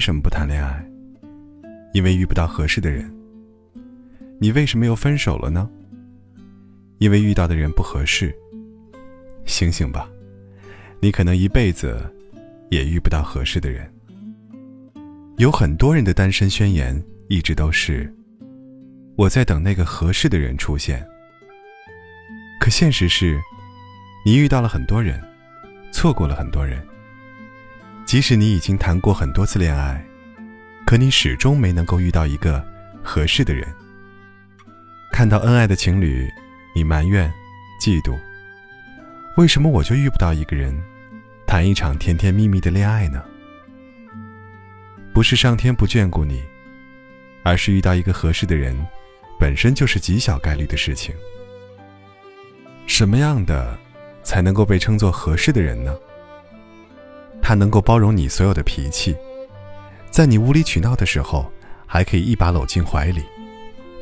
为什么不谈恋爱？因为遇不到合适的人。你为什么又分手了呢？因为遇到的人不合适。醒醒吧，你可能一辈子也遇不到合适的人。有很多人的单身宣言一直都是：我在等那个合适的人出现。可现实是，你遇到了很多人，错过了很多人。即使你已经谈过很多次恋爱，可你始终没能够遇到一个合适的人。看到恩爱的情侣，你埋怨、嫉妒。为什么我就遇不到一个人，谈一场甜甜蜜蜜的恋爱呢？不是上天不眷顾你，而是遇到一个合适的人，本身就是极小概率的事情。什么样的才能够被称作合适的人呢？他能够包容你所有的脾气，在你无理取闹的时候，还可以一把搂进怀里，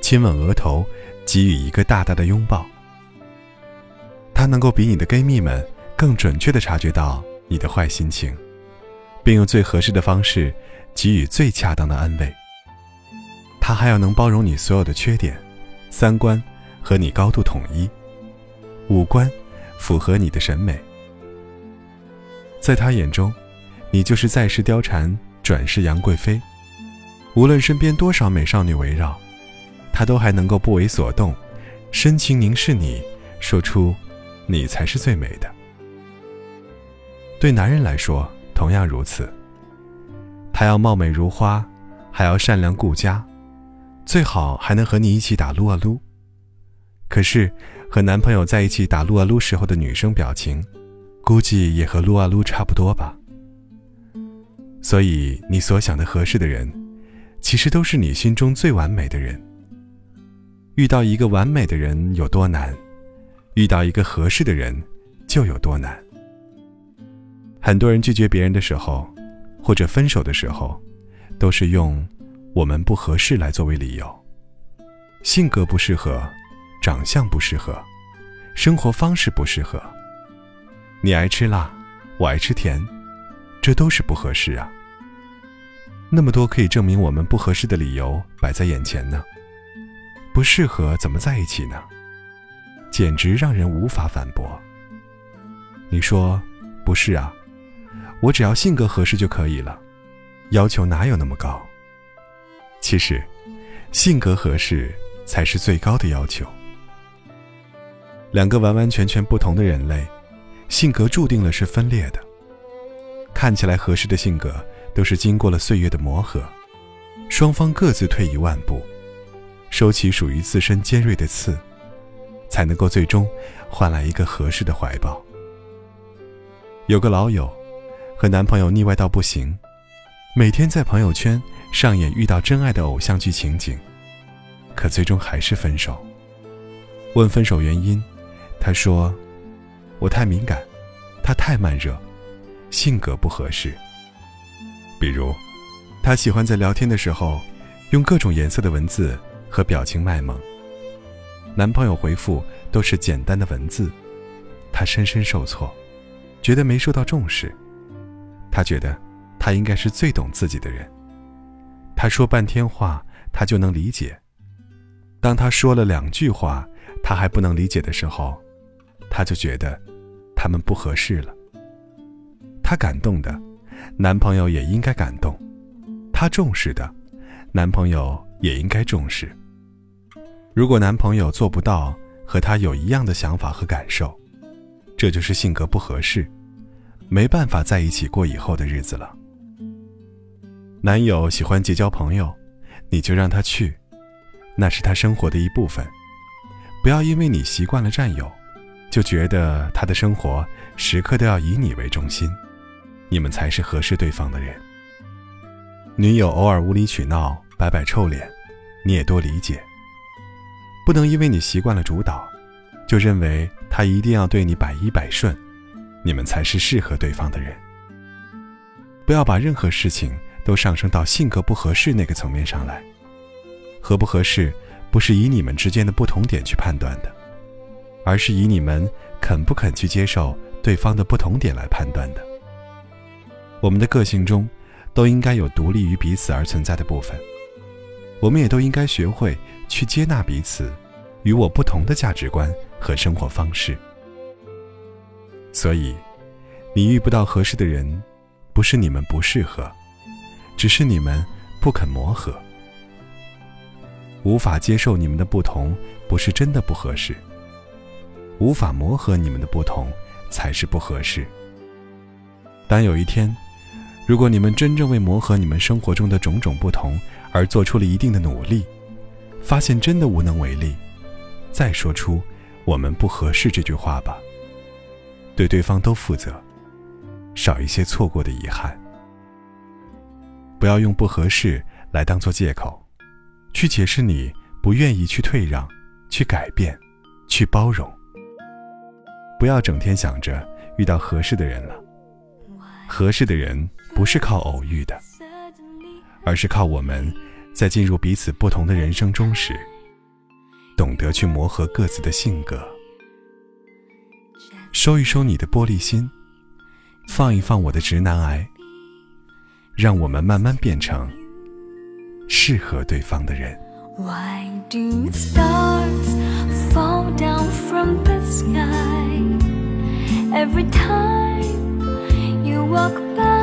亲吻额头，给予一个大大的拥抱。他能够比你的闺蜜们更准确地察觉到你的坏心情，并用最合适的方式。给予最恰当的安慰。他还要能包容你所有的缺点，三观和你高度统一，五官符合你的审美。在他眼中，你就是在世貂蝉，转世杨贵妃。无论身边多少美少女围绕，他都还能够不为所动，深情凝视你，说出：“你才是最美的。”对男人来说，同样如此。他要貌美如花，还要善良顾家，最好还能和你一起打撸啊撸。可是，和男朋友在一起打撸啊撸时候的女生表情，估计也和撸啊撸差不多吧。所以，你所想的合适的人，其实都是你心中最完美的人。遇到一个完美的人有多难，遇到一个合适的人就有多难。很多人拒绝别人的时候。或者分手的时候，都是用“我们不合适”来作为理由，性格不适合，长相不适合，生活方式不适合。你爱吃辣，我爱吃甜，这都是不合适啊。那么多可以证明我们不合适的理由摆在眼前呢，不适合怎么在一起呢？简直让人无法反驳。你说不是啊？我只要性格合适就可以了，要求哪有那么高？其实，性格合适才是最高的要求。两个完完全全不同的人类，性格注定了是分裂的。看起来合适的性格，都是经过了岁月的磨合，双方各自退一万步，收起属于自身尖锐的刺，才能够最终换来一个合适的怀抱。有个老友。和男朋友腻歪到不行，每天在朋友圈上演遇到真爱的偶像剧情景，可最终还是分手。问分手原因，他说：“我太敏感，他太慢热，性格不合适。比如，他喜欢在聊天的时候用各种颜色的文字和表情卖萌，男朋友回复都是简单的文字，他深深受挫，觉得没受到重视。”他觉得，他应该是最懂自己的人。他说半天话，他就能理解。当他说了两句话，他还不能理解的时候，他就觉得他们不合适了。他感动的，男朋友也应该感动；他重视的，男朋友也应该重视。如果男朋友做不到和他有一样的想法和感受，这就是性格不合适。没办法在一起过以后的日子了。男友喜欢结交朋友，你就让他去，那是他生活的一部分。不要因为你习惯了占有，就觉得他的生活时刻都要以你为中心，你们才是合适对方的人。女友偶尔无理取闹、摆摆臭脸，你也多理解。不能因为你习惯了主导，就认为他一定要对你百依百顺。你们才是适合对方的人。不要把任何事情都上升到性格不合适那个层面上来。合不合适，不是以你们之间的不同点去判断的，而是以你们肯不肯去接受对方的不同点来判断的。我们的个性中，都应该有独立于彼此而存在的部分。我们也都应该学会去接纳彼此与我不同的价值观和生活方式。所以，你遇不到合适的人，不是你们不适合，只是你们不肯磨合。无法接受你们的不同，不是真的不合适。无法磨合你们的不同，才是不合适。当有一天，如果你们真正为磨合你们生活中的种种不同而做出了一定的努力，发现真的无能为力，再说出“我们不合适”这句话吧。对对方都负责，少一些错过的遗憾。不要用不合适来当做借口，去解释你不愿意去退让、去改变、去包容。不要整天想着遇到合适的人了，合适的人不是靠偶遇的，而是靠我们在进入彼此不同的人生中时，懂得去磨合各自的性格。收一收你的玻璃心，放一放我的直男癌，让我们慢慢变成适合对方的人。Why do stars fall down from the sky every time you walk by?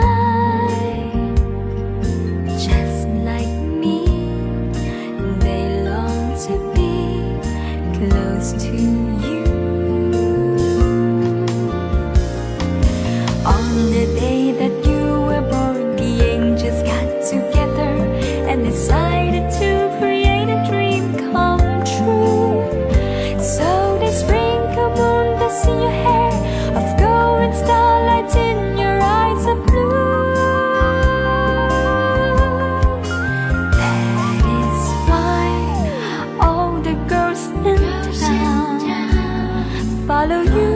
Follow you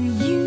you.